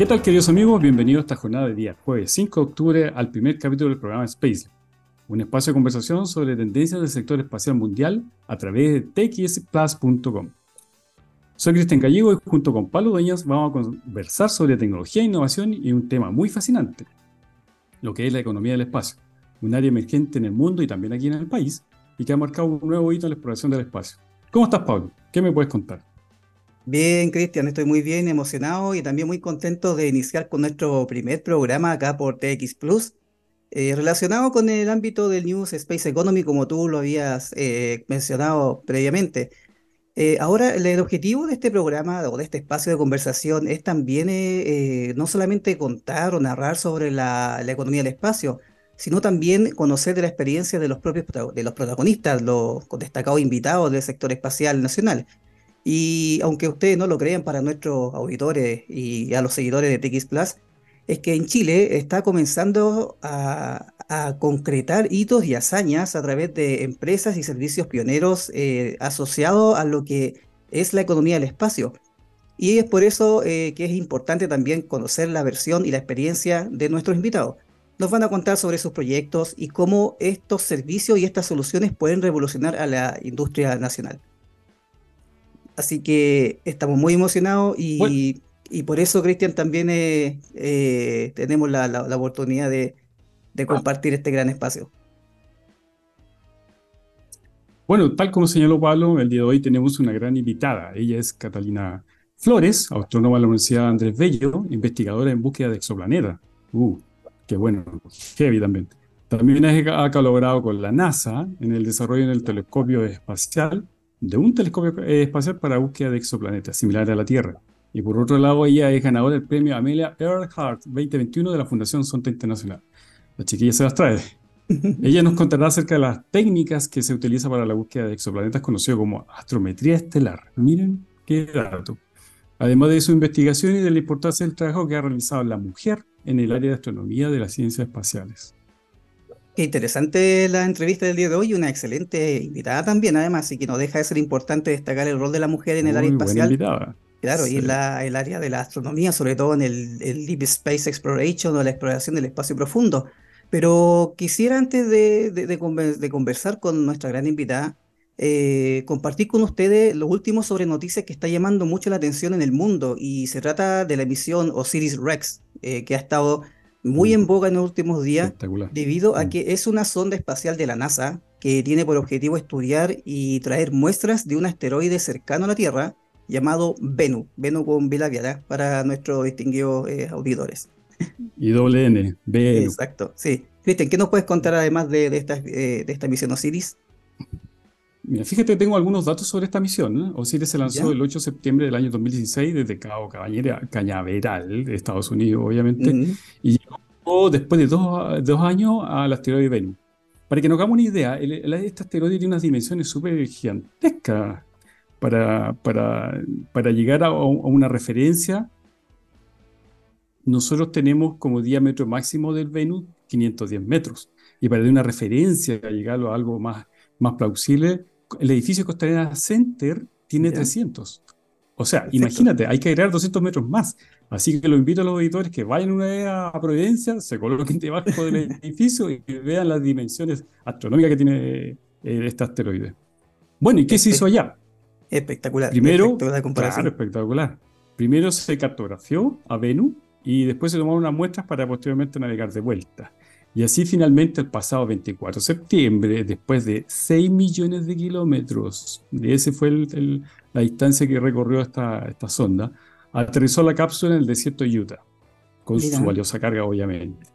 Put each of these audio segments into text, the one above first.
¿Qué tal, queridos amigos? Bienvenidos a esta jornada de día jueves 5 de octubre al primer capítulo del programa Space, un espacio de conversación sobre tendencias del sector espacial mundial a través de txplus.com. Soy Cristian Gallego y junto con Pablo Dueñas vamos a conversar sobre tecnología e innovación y un tema muy fascinante, lo que es la economía del espacio, un área emergente en el mundo y también aquí en el país, y que ha marcado un nuevo hito en la exploración del espacio. ¿Cómo estás, Pablo? ¿Qué me puedes contar? Bien, Cristian, estoy muy bien, emocionado y también muy contento de iniciar con nuestro primer programa acá por TX Plus, eh, relacionado con el ámbito del News Space Economy, como tú lo habías eh, mencionado previamente. Eh, ahora, el, objetivo de este programa o de este espacio de conversación es también no solamente contar o narrar sobre la, economía del espacio, sino también conocer de la experiencia de los propios de los protagonistas, los destacados invitados del sector espacial nacional. Y aunque ustedes no lo crean para nuestros auditores y a los seguidores de TX Plus, es que en Chile está comenzando a, concretar hitos y hazañas a través de empresas y servicios pioneros eh, asociados a lo que es la economía del espacio. Y es por eso eh, que es importante también conocer la versión y la experiencia de nuestros invitados. Nos van a contar sobre sus proyectos y cómo estos servicios y estas soluciones pueden revolucionar a la industria nacional. Así que estamos muy emocionados y, por eso, Cristian, también eh, eh, tenemos la, oportunidad de, compartir este gran espacio. Bueno, tal como señaló Pablo, el día de hoy tenemos una gran invitada. Ella es Catalina Flores, astrónoma de la Universidad Andrés Bello, investigadora en búsqueda de exoplaneta. Uh, qué bueno, heavy también. También ha colaborado con la NASA en el desarrollo del telescopio espacial de un telescopio eh, espacial para búsqueda de exoplanetas, similar a la Tierra. Y por otro lado, ella es ganadora del premio Amelia Earhart 2021 de la Fundación Sonta Internacional. La chiquilla se las trae. ella nos contará acerca de las técnicas que se utilizan para la búsqueda de exoplanetas, conocido como astrometría estelar. Miren qué dato. Además de su investigación y de la importancia del trabajo que ha realizado la mujer en el área de astronomía de las ciencias espaciales. Qué interesante la entrevista del día de hoy, una excelente invitada también, además, y que no deja de ser importante destacar el rol de la mujer en el área espacial. Claro, y en la, el área de la astronomía, sobre todo en el, Deep Space Exploration o la exploración del espacio profundo. Pero quisiera antes de, de, conversar con nuestra gran invitada, eh, compartir con ustedes lo último sobre noticias que está llamando mucho la atención en el mundo y se trata de la misión Osiris Rex, eh, que ha estado muy en boga en los últimos días debido a que es una sonda espacial de la NASA que tiene por objetivo estudiar y traer muestras de un asteroide cercano a la Tierra llamado Venu, Venu con Vela para nuestros distinguidos eh, auditores. Y doble N, Venu. Exacto, sí. Cristian, ¿qué nos puedes contar además de, esta, eh, de esta misión Osiris? Mira, fíjate, tengo algunos datos sobre esta misión. Osiris se lanzó el 8 de septiembre del año 2016 desde Cabo Cañaveral, de Estados Unidos, obviamente, y llegó después de dos, años al asteroide Venus. Para que nos hagamos una idea, este asteroide tiene unas dimensiones súper gigantescas. Para, para, para llegar a, una referencia, nosotros tenemos como diámetro máximo del Venus 510 metros. Y para dar una referencia, a llegar a algo más, más plausible, el edificio Costanera Center tiene 300. O sea, imagínate, hay que agregar 200 metros más. Así que lo invito a los auditores que vayan una vez a Providencia, se coloquen debajo del edificio y vean las dimensiones astronómicas que tiene eh, este asteroide. Bueno, ¿y qué se hizo allá? Espectacular. Primero, espectacular, espectacular. Primero se cartografió a Venus y después se tomaron unas muestras para posteriormente navegar de vuelta. Y así finalmente el pasado 24 de septiembre, después de 6 millones de kilómetros, y ese fue la distancia que recorrió esta, esta sonda, aterrizó la cápsula en el desierto de Utah, con su valiosa carga obviamente.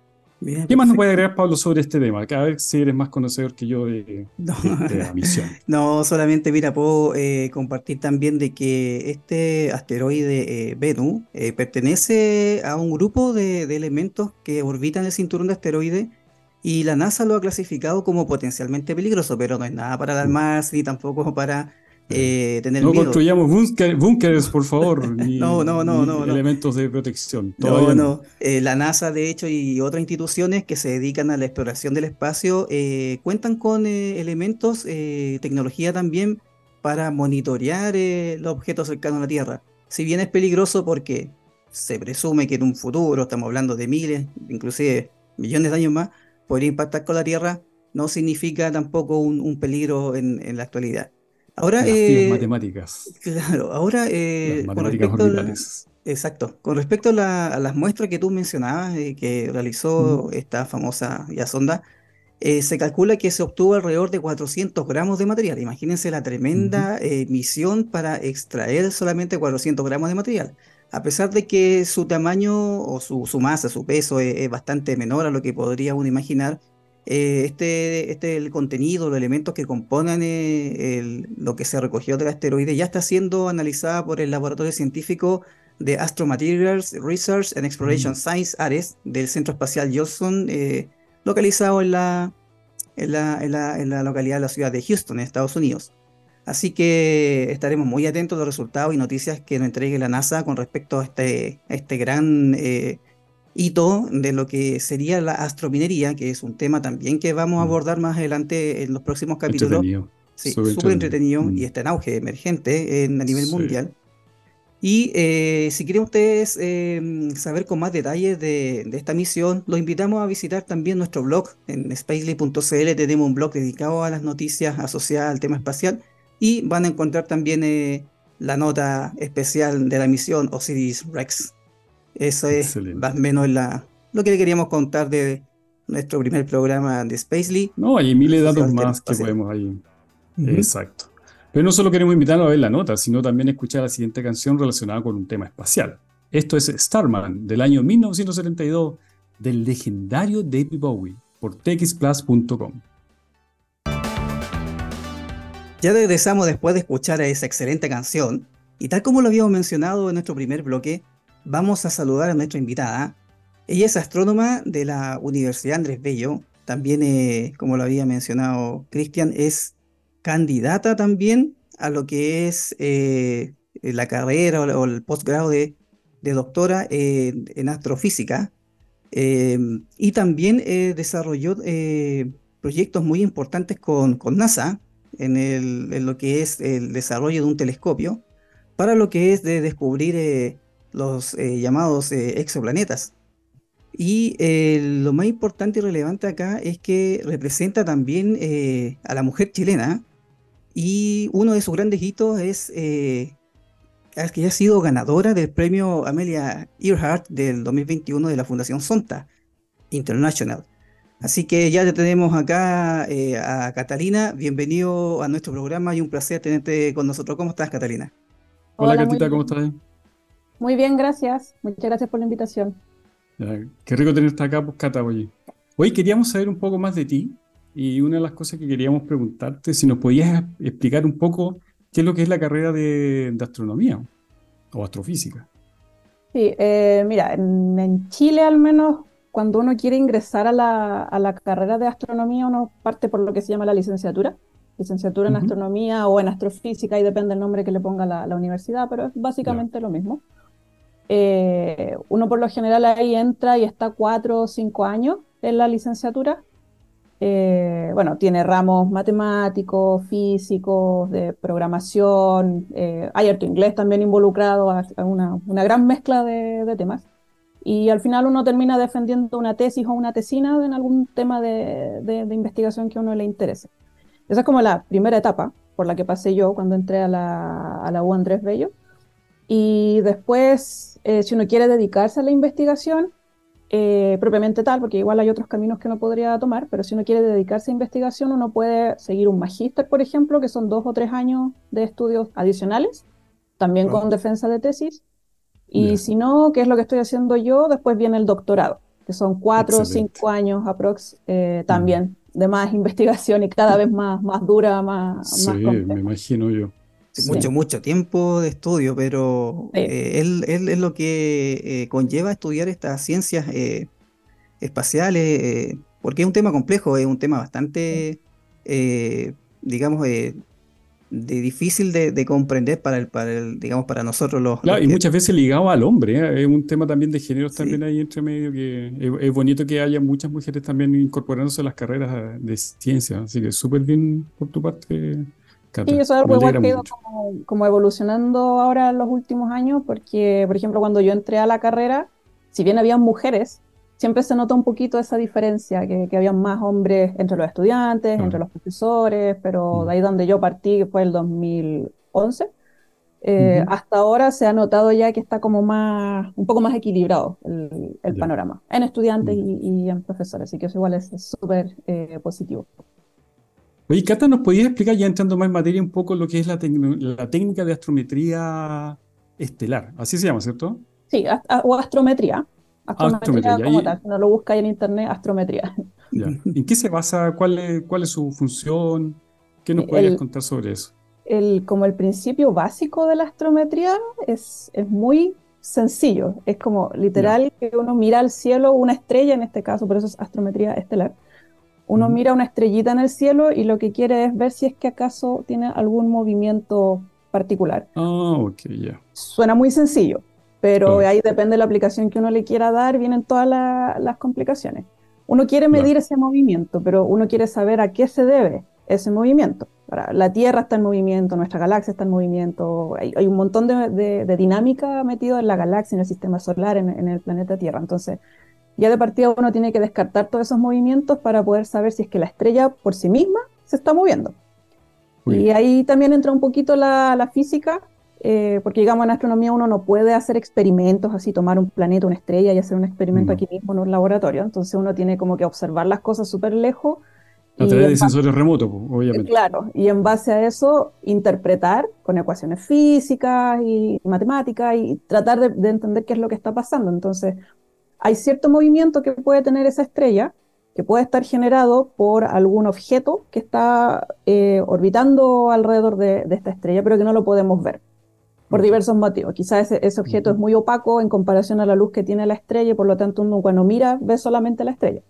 ¿Qué más nos puede agregar, Pablo, sobre este tema? Cada vez si eres más conocedor que yo de, esta misión. no, solamente, mira, puedo eh, compartir también de que este asteroide eh, Venus eh, pertenece a un grupo de, elementos que orbitan el cinturón de asteroides y la NASA lo ha clasificado como potencialmente peligroso, pero no es nada para alarmarse ni tampoco para eh, no construyamos búnkeres, por favor. no, no, no, no, Elementos de protección. no, no. Eh, la NASA, de hecho, y otras instituciones que se dedican a la exploración del espacio eh, cuentan con elementos, tecnología también para monitorear los objetos cercanos a la Tierra. Si bien es peligroso porque se presume que en un futuro, estamos hablando de miles, inclusive millones de años más, podría impactar con la Tierra, no significa tampoco un, peligro en, la actualidad. Ahora, Las eh, matemáticas. Claro, ahora eh, Las matemáticas orbitales. Exacto. Con respecto a, las muestras que tú mencionabas, eh, que realizó esta famosa ya sonda, eh, se calcula que se obtuvo alrededor de 400 gramos de material. Imagínense la tremenda eh, misión para extraer solamente 400 gramos de material. A pesar de que su tamaño o su, masa, su peso es, bastante menor a lo que podría uno imaginar, este, este el contenido, los elementos que componen lo que se recogió del asteroide ya está siendo analizada por el laboratorio científico de Astromaterials Research and Exploration mm. Science ARES del Centro Espacial Johnson, eh, localizado en la, en la, en, la, localidad de la ciudad de Houston, en Estados Unidos. Así que estaremos muy atentos a los resultados y noticias que nos entregue la NASA con respecto a este, este gran eh, hito de lo que sería la astrominería, que es un tema también que vamos a mm. abordar más adelante en los próximos capítulos. Sí, súper entretenido, y mm. está en auge emergente en, a nivel mundial. Y eh, si quieren ustedes em, saber con más detalles de, esta misión, los invitamos a visitar también nuestro blog en spacely.cl. Tenemos un blog dedicado a las noticias asociadas al tema espacial y van a encontrar también eh, la nota especial de la misión Osiris Rex. Eso es más o menos la, lo que le queríamos contar de nuestro primer programa de Spacely. No, hay miles de datos más que podemos ahí. Exacto. Pero no solo queremos invitarlos a ver la nota, sino también escuchar la siguiente canción relacionada con un tema espacial. Esto es Starman, del año 1972, del legendario David Bowie, por txplus.com. Ya regresamos después de escuchar a esa excelente canción, y tal como lo habíamos mencionado en nuestro primer bloque, vamos a saludar a nuestra invitada. Ella es astrónoma de la Universidad Andrés Bello, también, eh, como lo había mencionado Cristian, es candidata también a lo que es eh, la carrera o, el posgrado de, doctora en astrofísica. Eh, y también eh, desarrolló proyectos muy importantes con, NASA en, lo que es el desarrollo de un telescopio para lo que es de descubrir los llamados exoplanetas. Y lo más importante y relevante acá es que representa también a la mujer chilena, y uno de sus grandes hitos es eh, que ha sido ganadora del premio Amelia Earhart del 2021 de la Fundación Sonta International. Así que ya te tenemos acá eh, a Catalina. Bienvenido a nuestro programa y un placer tenerte con nosotros. ¿Cómo estás, Catalina? Hola, Catita, ¿cómo estás? Muy bien, gracias. Muchas gracias por la invitación. qué rico tenerte acá, pues, Cata, Hoy queríamos saber un poco más de ti. Y una de las cosas que queríamos preguntarte, si nos podías explicar un poco qué es lo que es la carrera de, astronomía o astrofísica. Sí, eh, mira, en, Chile al menos, cuando uno quiere ingresar a la, carrera de astronomía, uno parte por lo que se llama la licenciatura, licenciatura en astronomía o en astrofísica, y depende del nombre que le ponga la, universidad, pero es básicamente lo mismo. Eh, uno por lo general ahí entra y está cuatro o cinco años en la licenciatura eh, bueno, tiene ramos matemáticos, físicos, de programación, eh, hay harto inglés también involucrado, una, gran mezcla de, temas. Y al final uno termina defendiendo una tesis o una tesina en algún tema de, de, investigación que a uno le interese. Esa es como la primera etapa por la que pasé yo cuando entré a la, a la U Andrés Bello. Y después, eh, si uno quiere dedicarse a la investigación, eh, propiamente tal, porque igual hay otros caminos que uno podría tomar, pero si uno quiere dedicarse a investigación, uno puede seguir un magíster, por ejemplo, que son dos o tres años de estudios adicionales, también con defensa de tesis. Y si no, ¿qué es lo que estoy haciendo yo? Después viene el doctorado, que son cuatro o cinco años aprox, eh, también de más investigación y cada vez más, más dura, más... Sí, me imagino yo mucho, mucho tiempo de estudio, pero eh, él, es lo que eh, conlleva estudiar estas ciencias eh, espaciales, porque es un tema complejo, es un tema bastante, digamos, de difícil de, comprender para el, para el, digamos, para nosotros los. Claro, y muchas veces ligado al hombre, es un tema también de género también ahí entre medio que es, bonito que haya muchas mujeres también incorporándose a las carreras de ciencia, así que súper bien por tu parte Sí, eso es algo igual que ha ido como, como, evolucionando ahora en los últimos años, porque, por ejemplo, cuando yo entré a la carrera, si bien había mujeres, siempre se nota un poquito esa diferencia, que, que había más hombres entre los estudiantes, entre los profesores, pero mm. de ahí donde yo partí, que fue el 2011, eh, hasta ahora se ha notado ya que está como más, un poco más equilibrado el, el panorama, en estudiantes mm. y, y, en profesores, así que eso igual es súper eh, positivo. Oye, Cata, ¿nos podías explicar, ya entrando más en materia, un poco lo que es la, la técnica de astrometría estelar? Así se llama, ¿cierto? Sí, o astrometría. Astrometría, como tal. Si no lo busca en internet, astrometría. ¿En qué se basa? ¿Cuál es, cuál es su función? ¿Qué nos podrías contar sobre eso? El, como el principio básico de la astrometría es, es muy sencillo. Es como literal que uno mira al cielo una estrella, en este caso, por eso es astrometría estelar. Uno mira una estrellita en el cielo y lo que quiere es ver si es que acaso tiene algún movimiento particular. Ah, ok, ya. Suena muy sencillo, pero ahí depende de la aplicación que uno le quiera dar, vienen todas las complicaciones. Uno quiere medir ese movimiento, pero uno quiere saber a qué se debe ese movimiento. La Tierra está en movimiento, nuestra galaxia está en movimiento, hay, un montón de, dinámica metido en la galaxia, en el sistema solar, en, el planeta Tierra. Entonces, ya de partida uno tiene que descartar todos esos movimientos para poder saber si es que la estrella por sí misma se está moviendo. Y ahí también entra un poquito la física, eh, porque digamos en astronomía uno no puede hacer experimentos así, tomar un planeta, una estrella y hacer un experimento aquí mismo en un laboratorio, entonces uno tiene como que observar las cosas súper lejos. A través de sensores remotos, obviamente. Claro, y en base a eso interpretar con ecuaciones físicas y matemáticas y tratar de, entender qué es lo que está pasando. Entonces, hay cierto movimiento que puede tener esa estrella, que puede estar generado por algún objeto que está eh, orbitando alrededor de, esta estrella, pero que no lo podemos ver por diversos motivos. Quizás ese, objeto es muy opaco en comparación a la luz que tiene la estrella y por lo tanto uno cuando mira ve solamente la estrella.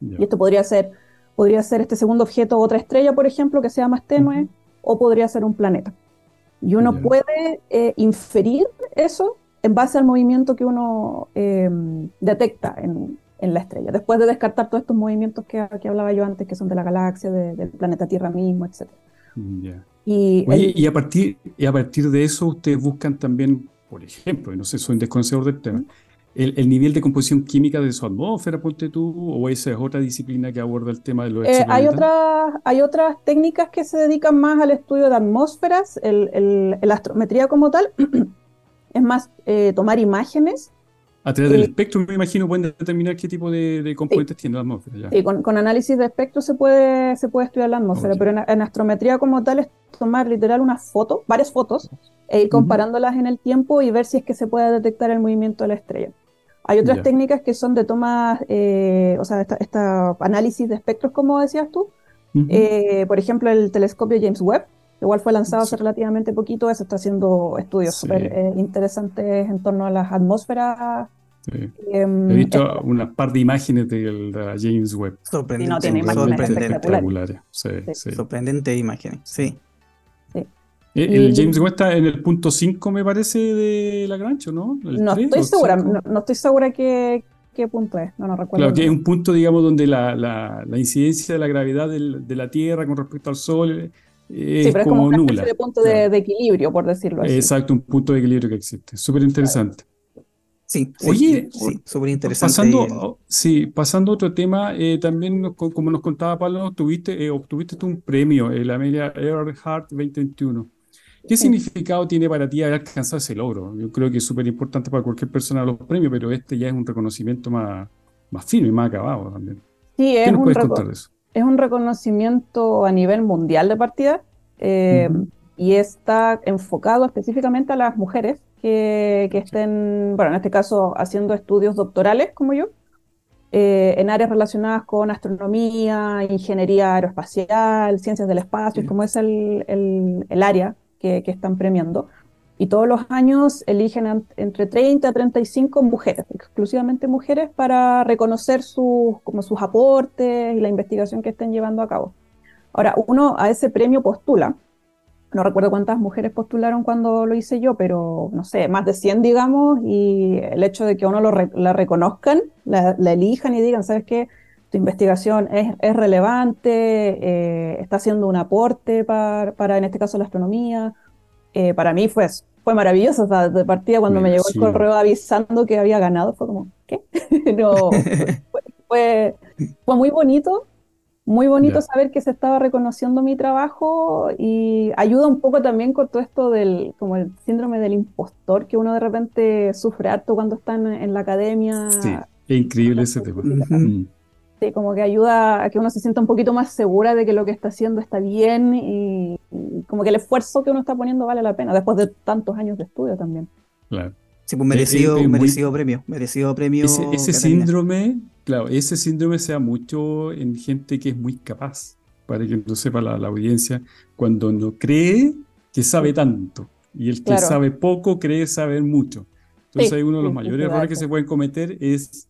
Y esto podría ser, podría ser este segundo objeto otra estrella, por ejemplo, que sea más tenue, o podría ser un planeta. Y uno puede eh, inferir eso en base al movimiento que uno em, detecta en, en, la estrella, después de descartar todos estos movimientos que, que hablaba yo antes, que son de la galaxia, del planeta Tierra mismo, etc. Y, a partir, y a partir de eso ustedes buscan también, por ejemplo, y no sé, soy un desconocedor del tema, el, nivel de composición química de su atmósfera, ponte tú, o esa es otra disciplina que aborda el tema de los eh, hay, otras, hay otras técnicas que se dedican más al estudio de atmósferas, el, la astrometría como tal, es más eh, tomar imágenes a través del espectro, me imagino, pueden determinar qué tipo de, componentes tiene la atmósfera. Sí, con, análisis de espectro se puede, se puede estudiar la atmósfera, pero en, astrometría como tal es tomar literal una foto, varias fotos, e ir comparándolas en el tiempo y ver si es que se puede detectar el movimiento de la estrella. Hay otras técnicas que son de toma, eh, o sea, esta, análisis de espectros, como decías tú. Eh, por ejemplo, el telescopio James Webb, igual fue lanzado hace relativamente poquito, se está haciendo estudios súper eh, interesantes en torno a las atmósferas. Em, He visto una par de imágenes de James Webb. Sorprendente. no, tiene imágenes espectaculares. Sorprendente imágenes, sí. El James Webb está en el punto 5, me parece, de Lagrange, ¿no? no estoy segura, no, estoy segura qué, qué punto es, no, no recuerdo. Claro, que es un punto, digamos, donde la, la, la incidencia de la gravedad del, de la Tierra con respecto al Sol sí, pero es como, un nula. punto de, equilibrio, por decirlo así. Exacto, un punto de equilibrio que existe. Súper interesante. Sí, Oye, sí, súper interesante. Pasando, sí, pasando a otro tema, eh, también, como nos contaba Pablo, tuviste, eh, obtuviste un premio, el Amelia Earhart 2021. ¿Qué significado tiene para ti haber alcanzado ese logro? Yo creo que es súper importante para cualquier persona los premios, pero este ya es un reconocimiento más, más firme, más acabado también. Sí, ¿Qué nos puedes contar de eso? Es un reconocimiento a nivel mundial de partida eh, y está enfocado específicamente a las mujeres que, estén, bueno, en este caso haciendo estudios doctorales como yo, eh, en áreas relacionadas con astronomía, ingeniería aeroespacial, ciencias del espacio, como es el, el, área que, que, están premiando y todos los años eligen entre 30 a 35 mujeres, exclusivamente mujeres, para reconocer sus, como sus aportes y la investigación que estén llevando a cabo. Ahora, uno a ese premio postula, no recuerdo cuántas mujeres postularon cuando lo hice yo, pero no sé, más de 100, digamos, y el hecho de que uno lo la reconozcan, la, elijan y digan, ¿sabes qué? tu investigación es, es relevante, eh, está haciendo un aporte para, para, en este caso, la astronomía. Eh, para mí fue, fue maravilloso. O sea, de partida, cuando me llegó el correo avisando que había ganado, fue como, ¿qué? no, fue, fue, fue, muy bonito. Muy bonito saber que se estaba reconociendo mi trabajo y ayuda un poco también con todo esto del como el síndrome del impostor que uno de repente sufre harto cuando está en, en la academia. Sí, increíble ese tema. Sí, como que ayuda a que uno se sienta un poquito más segura de que lo que está haciendo está bien y, y como que el esfuerzo que uno está poniendo vale la pena después de tantos años de estudio también. Claro. Sí, pues merecido, eh, eh, merecido muy, premio, merecido premio. Ese, ese síndrome, claro, ese síndrome se da mucho en gente que es muy capaz, para que no sepa la, la audiencia, cuando no cree que sabe tanto y el que claro. sabe poco cree saber mucho. Entonces sí, uno de los sí, mayores errores que se pueden cometer es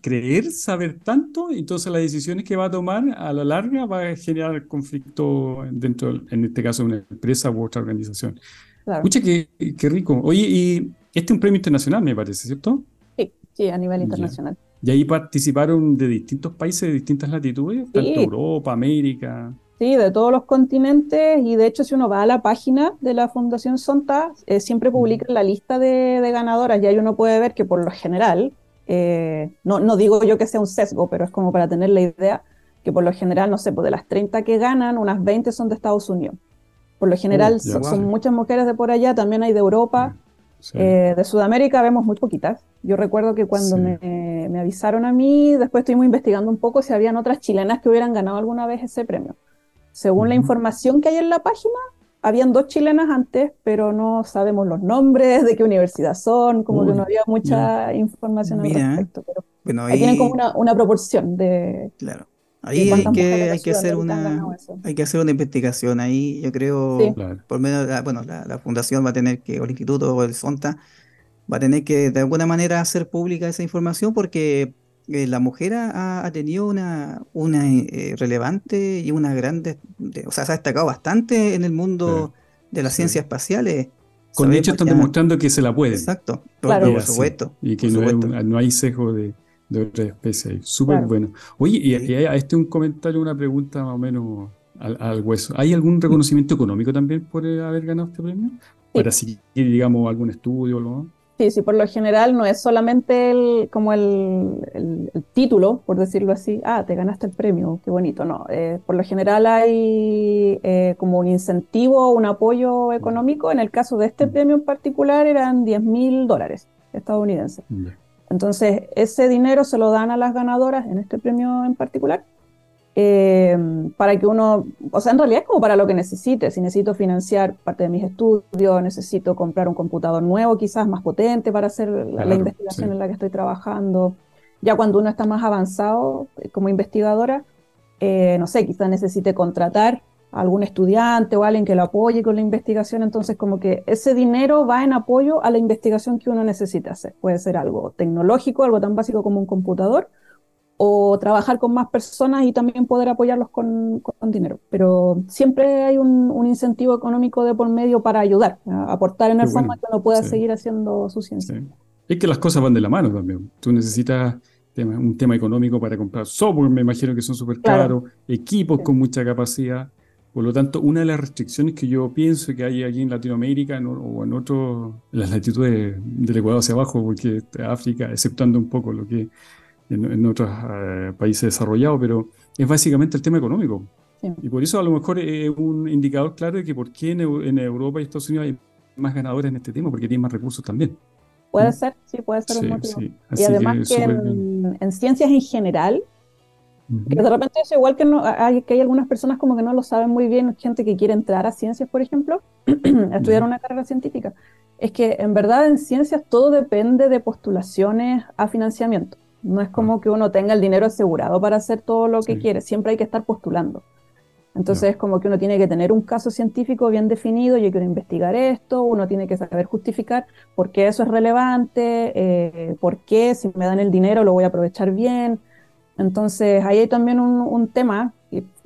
creer saber tanto, entonces las decisiones que va a tomar a la larga va a generar conflicto dentro, en este caso, de una empresa u otra organización. Claro. Escucha, qué, qué, rico. Oye, y este es un premio internacional, me parece, ¿cierto? Sí, sí, a nivel internacional. Ya. Y ahí participaron de distintos países, de distintas latitudes, sí. tanto Europa, América. Sí, de todos los continentes y de hecho si uno va a la página de la Fundación Sonta, eh, siempre publican la lista de, de, ganadoras y ahí uno puede ver que por lo general, eh, no, no digo yo que sea un sesgo, pero es como para tener la idea que por lo general, no sé, pues de las 30 que ganan, unas 20 son de Estados Unidos. Por lo general uh, son, son, muchas mujeres de por allá, también hay de Europa. Sí. Eh, de Sudamérica vemos muy poquitas. Yo recuerdo que cuando sí. me, me, avisaron a mí, después estuvimos investigando un poco si habían otras chilenas que hubieran ganado alguna vez ese premio. Según uh -huh. la información que hay en la página, habían dos chilenas antes, pero no sabemos los nombres, de qué universidad son, como Uy, que no había mucha mira. información al mira. respecto. Pero bueno, ahí... ahí tienen como una, una proporción de, claro. Ahí hay que, hay que hacer una hay que hacer una investigación ahí, yo creo, sí. por medio de la, bueno, la, la, fundación va a tener que, o el instituto o el SONTA, va a tener que de alguna manera hacer pública esa información porque eh, la mujer ha, ha, tenido una, una eh, relevante y una grande, de, o sea, se ha destacado bastante en el mundo sí. de las ciencias sí. espaciales. Con hechos están ya... demostrando que se la puede. Exacto, claro. por, supuesto. Y que no, supuesto. Hay, no hay sesgo de de otra especie. Súper claro. bueno. Oye, y, y, a este un comentario, una pregunta más o menos al, al, hueso. ¿Hay algún reconocimiento económico también por haber ganado este premio? Sí. Para seguir, digamos, algún estudio o algo Sí, sí, por lo general no es solamente el, como el, el, el, título, por decirlo así, ah, te ganaste el premio, qué bonito, no. Eh, por lo general hay eh, como un incentivo, un apoyo económico. En el caso de este mm. premio en particular eran 10 mil dólares estadounidenses. Entonces, ese dinero se lo dan a las ganadoras en este premio en particular, eh, para que uno, o sea, en realidad es como para lo que necesite. Si necesito financiar parte de mis estudios, necesito comprar un computador nuevo, quizás más potente para hacer la, claro, la investigación sí. en la que estoy trabajando. Ya cuando uno está más avanzado eh, como investigadora, eh, no sé, quizás necesite contratar algún estudiante o alguien que lo apoye con la investigación, entonces como que ese dinero va en apoyo a la investigación que uno necesita hacer. Puede ser algo tecnológico, algo tan básico como un computador, o trabajar con más personas y también poder apoyarlos con, con dinero. Pero siempre hay un, un, incentivo económico de por medio para ayudar, a aportar en el bueno, fondo que uno pueda sí. seguir haciendo su ciencia. Sí. Es que las cosas van de la mano también. Tú necesitas un tema económico para comprar software, me imagino que son súper caros, claro. equipos sí. con mucha capacidad por lo tanto, una de las restricciones que yo pienso que hay aquí en Latinoamérica en, o en otros, las latitudes del Ecuador hacia abajo, porque África, exceptuando un poco lo que en, en otros uh, países desarrollados, pero es básicamente el tema económico. Sí. Y por eso a lo mejor es un indicador claro de que por qué en, en, Europa y Estados Unidos hay más ganadores en este tema, porque tienen más recursos también. Puede ¿Mm? ser, sí, puede ser sí, un motivo. Y además que, que en, en ciencias en general, que de repente eso igual que, no, hay, que hay algunas personas como que no lo saben muy bien, gente que quiere entrar a ciencias, por ejemplo, a estudiar una carrera científica. Es que en verdad en ciencias todo depende de postulaciones a financiamiento. No es como que uno tenga el dinero asegurado para hacer todo lo que sí. quiere, siempre hay que estar postulando. Entonces es como que uno tiene que tener un caso científico bien definido, yo quiero investigar esto, uno tiene que saber justificar por qué eso es relevante, eh, por qué si me dan el dinero lo voy a aprovechar bien, entonces, ahí hay también un, un tema,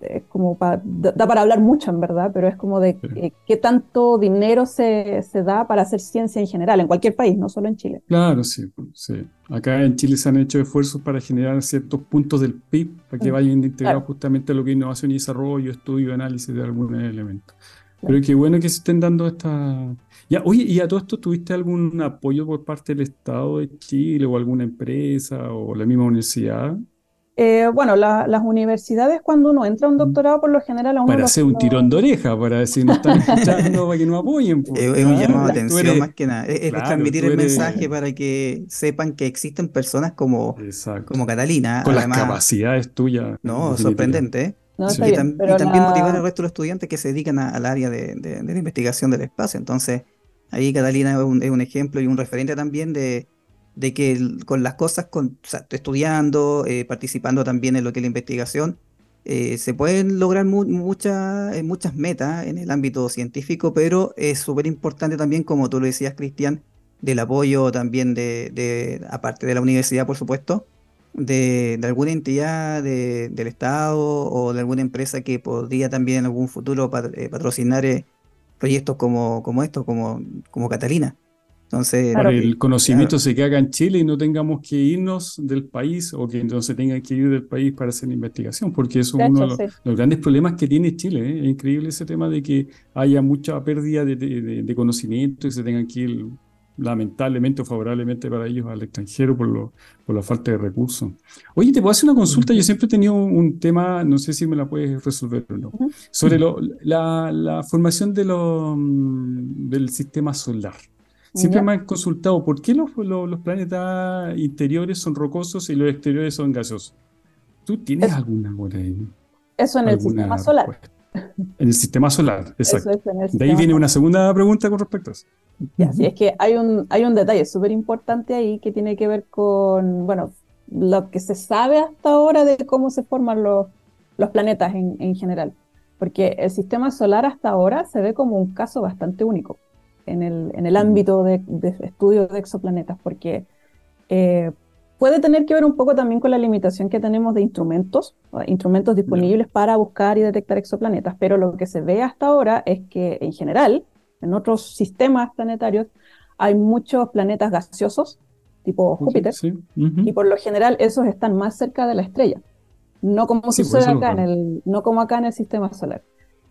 es como da para hablar mucho en verdad, pero es como de eh, qué tanto dinero se, se, da para hacer ciencia en general, en cualquier país, no solo en Chile. Claro, sí, sí. Acá en Chile se han hecho esfuerzos para generar ciertos puntos del PIB para que mm, vayan integrados justamente a lo que es innovación y desarrollo, estudio, análisis de algunos elementos. Pero qué bueno que se estén dando esta... Ya, oye, ¿y a todo esto tuviste algún apoyo por parte del Estado de Chile o alguna empresa o la misma universidad? Eh, bueno, las universidades cuando uno entra a un mm. doctorado por lo general a uno Para hacer un tirón de oreja, para decir no están escuchando, para que no apoyen. Pues, es, un llamado de atención más que nada. Es, transmitir el mensaje para que sepan que existen personas como, como Catalina. Con las capacidades tuyas. No, sorprendente. ¿eh? y, también motivar al resto de los estudiantes que se dedican al área de, la investigación del espacio. Entonces, ahí Catalina es un ejemplo y un referente también de de que con las cosas, con, estudiando, eh, participando también en lo que es la investigación, eh, se pueden lograr muchas, eh, muchas metas en el ámbito científico, pero es súper importante también, como tú lo decías, Cristian, del apoyo también de, aparte de la universidad, por supuesto, de, alguna entidad del Estado o de alguna empresa que podría también en algún futuro patrocinar proyectos como, como estos, como, como Catalina. Entonces, para el conocimiento se acá en Chile y no tengamos que irnos del país o que entonces tengan que ir del país para hacer la investigación, porque eso es uno de los, grandes problemas que tiene Chile. ¿eh? Es increíble ese tema de que haya mucha pérdida de, conocimiento y se tengan que ir lamentablemente o favorablemente para ellos al extranjero por, lo, por la falta de recursos. Oye, te puedo hacer una consulta. Yo siempre he tenido un tema, no sé si me la puedes resolver o no, sobre la, la, formación de lo, mm, del sistema solar. Siempre me han consultado por qué los, los, planetas interiores son rocosos y los exteriores son gaseosos. ¿Tú tienes alguna por ahí? Eso en el sistema solar. En el sistema solar, exacto. de ahí viene una segunda pregunta con respecto a eso. Ya, sí, es que hay un, hay un detalle súper importante ahí que tiene que ver con, bueno, lo que se sabe hasta ahora de cómo se forman los, los planetas en, en general. Porque el sistema solar hasta ahora se ve como un caso bastante único en el, en el mm. ámbito de, estudio de exoplanetas, porque eh, puede tener que ver un poco también con la limitación que tenemos de instrumentos, instrumentos disponibles para buscar y detectar exoplanetas, pero lo que se ve hasta ahora es que en general, en otros sistemas planetarios, hay muchos planetas gaseosos, tipo Júpiter, y por lo general esos están más cerca de la estrella, no como sucede acá en el, no como acá en el sistema solar.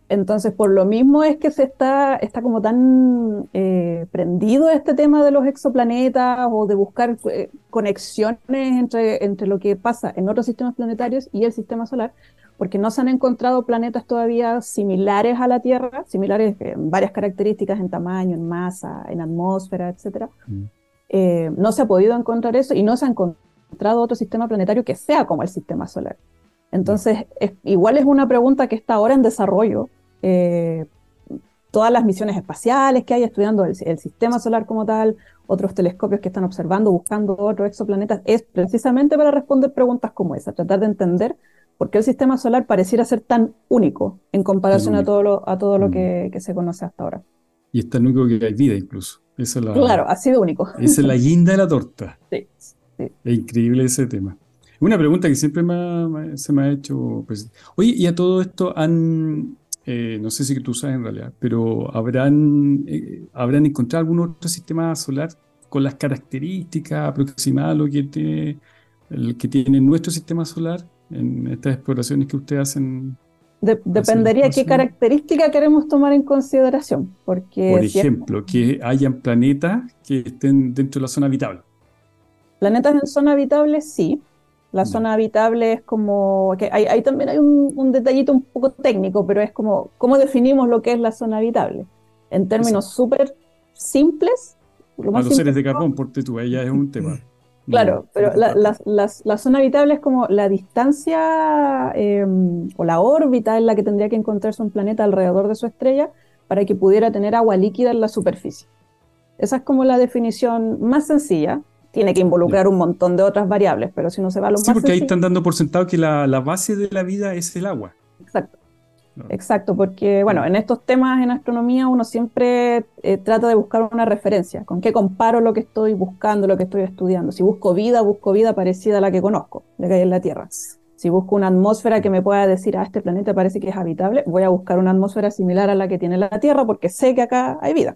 Entonces, por lo mismo es que se está, está como tan eh, prendido este tema de los exoplanetas o de buscar eh, conexiones entre, entre lo que pasa en otros sistemas planetarios y el sistema solar, porque no se han encontrado planetas todavía similares a la Tierra, similares en varias características, en tamaño, en masa, en atmósfera, etc. Mm. Eh, no se ha podido encontrar eso y no se ha encontrado otro sistema planetario que sea como el sistema solar. Entonces, igual es una pregunta que está ahora en desarrollo. Eh, todas las misiones espaciales que hay estudiando el, sistema solar como tal, otros telescopios que están observando, buscando otros exoplanetas, es precisamente para responder preguntas como esa, tratar de entender por qué el sistema solar pareciera ser tan único en comparación a todo lo, a todo lo que, se conoce hasta ahora. Y es tan único que hay vida incluso. claro, ha sido único. Esa es la guinda de la torta. Sí, Es increíble ese tema. Una pregunta que siempre se me ha hecho. Pues, oye, y a todo esto han, eh, no sé si tú sabes en realidad, pero habrán, eh, habrán encontrado algún otro sistema solar con las características aproximadas a lo que tiene, el que tiene nuestro sistema solar en estas exploraciones que ustedes hacen. dependería qué característica queremos tomar en consideración, porque por ejemplo, que hayan planetas que estén dentro de la zona habitable. Planetas en zona habitable, sí. La zona habitable es como, que hay, también hay un, detallito un poco técnico, pero es como, ¿cómo definimos lo que es la zona habitable? En términos súper simples. Lo los seres de carbón, porque tú, ella es un tema. Claro, pero la, zona habitable es como la distancia em, o la órbita en la que tendría que encontrarse un planeta alrededor de su estrella para que pudiera tener agua líquida en la superficie. Esa es como la definición más sencilla, tiene que involucrar un montón de otras variables, pero si no se va a lo sí, porque ahí están dando por sentado que la, base de la vida es el agua. Exacto. Exacto, porque bueno, en estos temas en astronomía uno siempre eh, trata de buscar una referencia, con qué comparo lo que estoy buscando, lo que estoy estudiando. Si busco vida, busco vida parecida a la que conozco, la que hay en la Tierra. Si Si busco una atmósfera que me pueda decir, ah, este planeta parece que es habitable, voy a buscar una atmósfera similar a la que tiene la Tierra porque sé que acá hay vida.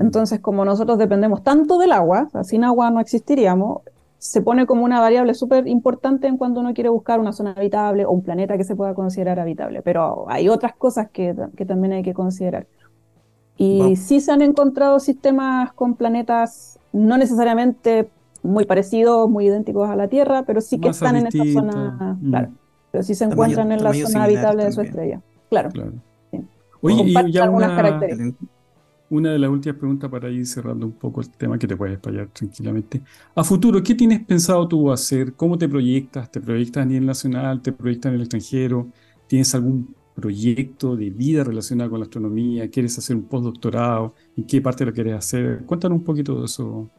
Entonces, como nosotros dependemos tanto del agua, sin agua no existiríamos, se pone como una variable súper importante en cuando uno quiere buscar una zona habitable o un planeta que se pueda considerar habitable. Pero hay otras cosas que, que también hay que considerar. Y sí se han encontrado sistemas con planetas no necesariamente muy parecidos, muy idénticos a la Tierra, pero sí que están en esa zona, mm. claro. Pero sí se encuentran en la zona habitable de su estrella. Claro. claro. Oye, y ya algunas características una de las últimas preguntas para ir cerrando un poco el tema que te puedes explayar tranquilamente. A futuro, ¿qué tienes pensado tú hacer? ¿Cómo te proyectas? ¿Te proyectas a nivel nacional? ¿Te proyectas en el extranjero? ¿Tienes algún proyecto de vida relacionado con la astronomía? ¿Quieres hacer un postdoctorado? ¿En qué parte lo quieres hacer? Cuéntanos un poquito de eso,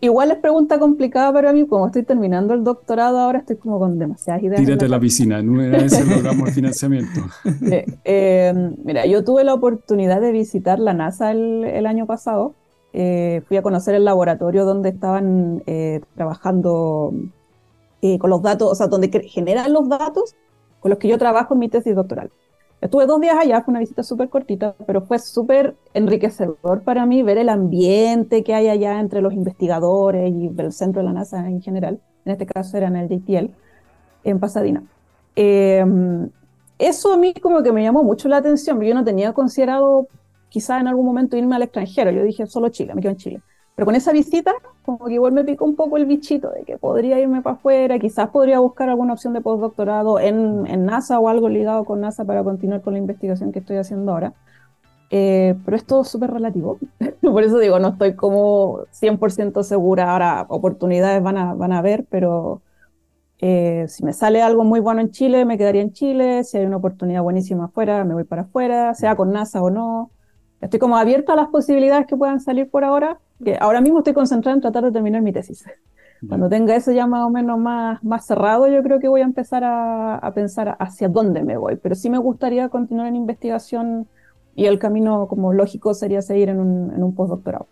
igual es pregunta complicada para mí, como estoy terminando el doctorado ahora, estoy como con demasiadas ideas. Tírate a la, piscina, en una vez logramos el financiamiento. Eh, mira, yo tuve la oportunidad de visitar la NASA el, año pasado. Eh, fui a conocer el laboratorio donde estaban eh, trabajando con los datos, o sea, donde generan los datos con los que yo trabajo en mi tesis doctoral. Estuve dos días allá, fue una visita súper cortita, pero fue súper enriquecedor para mí ver el ambiente que hay allá entre los investigadores y el centro de la NASA en general. En este caso era en el JTL, en Pasadena. Em, eso a mí como que me llamó mucho la atención, yo no tenía considerado quizá en algún momento irme al extranjero, yo dije solo Chile, me quedo en Chile. Pero con esa visita, como que igual me picó un poco el bichito de que podría irme para afuera, quizás podría buscar alguna opción de postdoctorado en, en NASA o algo ligado con NASA para continuar con la investigación que estoy haciendo ahora. Eh, pero es todo súper relativo. Por eso digo, no estoy como 100% segura. Ahora, oportunidades van a, van a haber, pero eh, si me sale algo muy bueno en Chile, me quedaría en Chile. Si hay una oportunidad buenísima afuera, me voy para afuera, sea con NASA o no. Estoy como abierta a las posibilidades que puedan salir por ahora que ahora mismo estoy concentrada en tratar de terminar mi tesis. Cuando tenga eso ya más o menos más, más cerrado, yo creo que voy a empezar a, pensar hacia dónde me voy. Pero sí me gustaría continuar en investigación y el camino como lógico sería seguir en un, en un postdoctorado.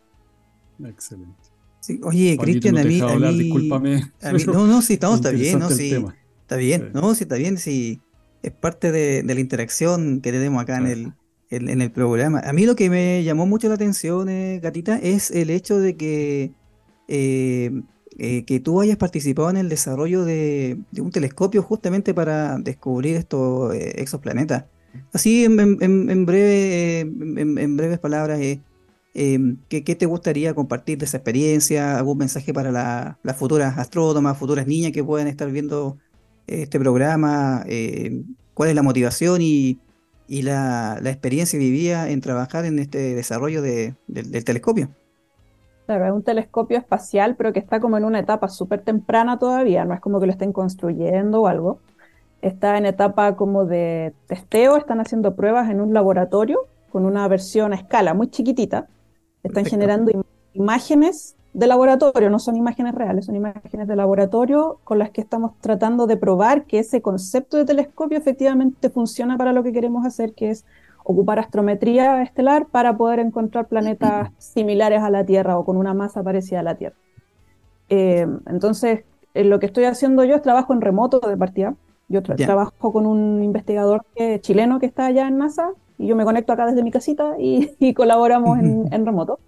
Excelente. Sí, oye, Cristian, a mí, a mí, no, no, sí, estamos, está bien, no, sí, está bien, no, sí, está bien, sí, es parte de, de la interacción que tenemos acá en el, en, el programa. A mí lo que me llamó mucho la atención, eh, Gatita, es el hecho de que, eh, eh, que tú hayas participado en el desarrollo de, un telescopio justamente para descubrir estos exoplanetas. Así, en, breve, en, breves palabras, ¿qué, ¿qué, te gustaría compartir de esa experiencia? ¿Algún mensaje para las futuras astrónomas, futuras niñas que puedan estar viendo este programa? ¿Cuál es la motivación y y la, experiencia vivía en trabajar en este desarrollo del telescopio. Claro, es un telescopio espacial, pero que está como en una etapa súper temprana todavía, no es como que lo estén construyendo o algo. Está en etapa como de testeo, están haciendo pruebas en un laboratorio con una versión a escala muy chiquitita. Están generando imágenes de laboratorio, no son imágenes reales, son imágenes de laboratorio con las que estamos tratando de probar que ese concepto de telescopio efectivamente funciona para lo que queremos hacer, que es ocupar astrometría estelar para poder encontrar planetas similares a la Tierra o con una masa parecida a la Tierra. Eh, entonces, lo que estoy haciendo yo es trabajo en remoto de partida. Yo trabajo con un investigador chileno que está allá en NASA y yo me conecto acá desde mi casita y, colaboramos en remoto.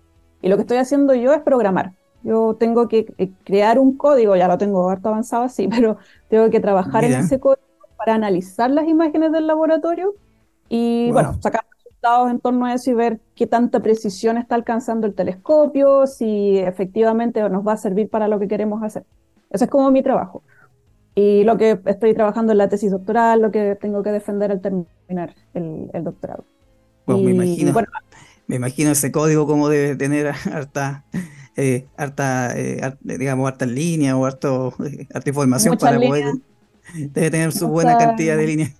Y lo que estoy haciendo yo es programar. Yo tengo que eh, crear un código, ya lo tengo harto avanzado así, pero tengo que trabajar en ese código para analizar las imágenes del laboratorio y, bueno, sacar resultados en torno a eso y ver qué tanta precisión está alcanzando el telescopio, si efectivamente nos va a servir para lo que queremos hacer. Ese es como mi trabajo. Y lo que estoy trabajando en la tesis doctoral, lo que tengo que defender al terminar el, doctorado. Bueno, me imagino me imagino ese código como debe tener harta, eh, harta eh, digamos, harta línea o harto, harta información para poder. Debe tener su buena cantidad de líneas.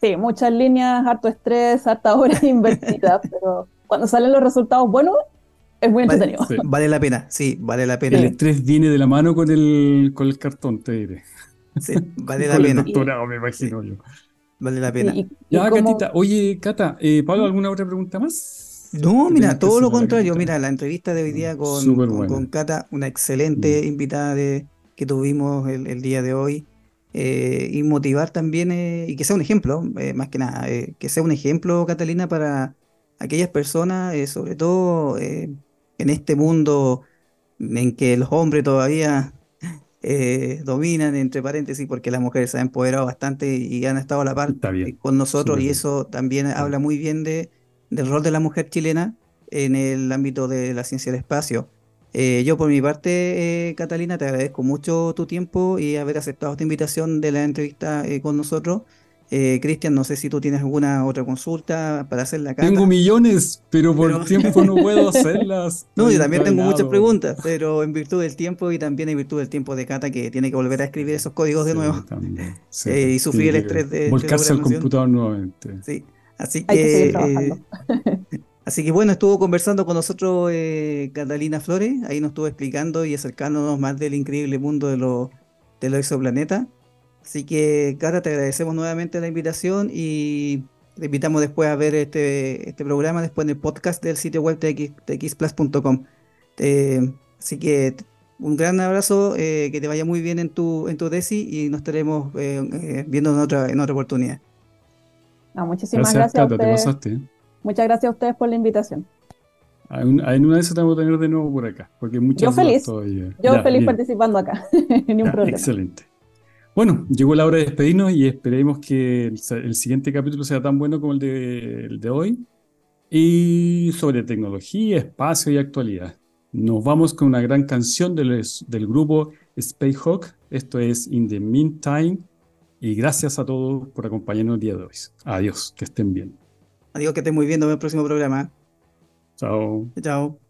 Sí, muchas líneas, harto estrés, harta horas invertidas, pero cuando salen los resultados buenos, es muy entretenido. Vale, la pena, sí, vale la pena. El estrés viene de la mano con el, con el cartón, te diré. Sí, vale la pena. doctorado, me imagino yo. Vale la pena. ya, Catita. Oye, Cata, eh, Pablo, ¿alguna otra pregunta más? No, mira, todo lo contrario. Mira, la entrevista de hoy día con, con, Cata, una excelente mm. invitada de, que tuvimos el, día de hoy. eh, y motivar también, eh, y que sea un ejemplo, eh, más que nada, que sea un ejemplo, Catalina, para aquellas personas, sobre todo en este mundo en que los hombres todavía dominan, entre paréntesis, porque las mujeres se han empoderado bastante y han estado a la par con nosotros, súper y eso también Sí. habla muy bien de, del rol de la mujer chilena en el ámbito de la ciencia del espacio. Eh, yo por mi parte, eh, Catalina, te agradezco mucho tu tiempo y haber aceptado esta invitación de la entrevista eh, con nosotros. Eh, Cristian, no sé si tú tienes alguna otra consulta para hacer la Tengo millones, pero por pero tiempo no puedo hacerlas. no, yo también tengo muchas preguntas, pero en virtud del tiempo y también en virtud del tiempo de Cata que tiene que volver a escribir esos códigos de Sí, nuevo también. Sí, eh, y sufrir el estrés de, volcarse al computador nuevamente. Sí, así Hay que seguir que, trabajando. eh, así que bueno, estuvo conversando con nosotros eh, Catalina Flores, ahí nos estuvo explicando y acercándonos más del increíble mundo de los de los exoplanetas. Así que, Cata, te agradecemos nuevamente la invitación y te invitamos después a ver este, este programa después en el podcast del sitio web tx, txplus.com. Eh, así que un gran abrazo, eh, que te vaya muy bien en tu, en tu tesis y nos estaremos eh, viendo en otra, en otra oportunidad. No, muchísimas Gracias, gracias a Cata, te ustedes. pasaste. ¿eh? Muchas gracias a ustedes por la invitación. En una de esas te vamos a tener de nuevo por acá, porque muchas Yo feliz, todavía. yo Ya, feliz bien. participando acá, ni un Ya, problema. excelente. Bueno, llegó la hora de despedirnos y esperemos que el, el siguiente capítulo sea tan bueno como el de, el de hoy y sobre tecnología, espacio y actualidad. Nos vamos con una gran canción del, del grupo Spacehawk. Esto es In the Meantime. Y gracias a todos por acompañarnos el día de hoy. Adiós, que estén bien. Adiós, que estés muy bien, nos vemos en el próximo programa. Chao. Chao.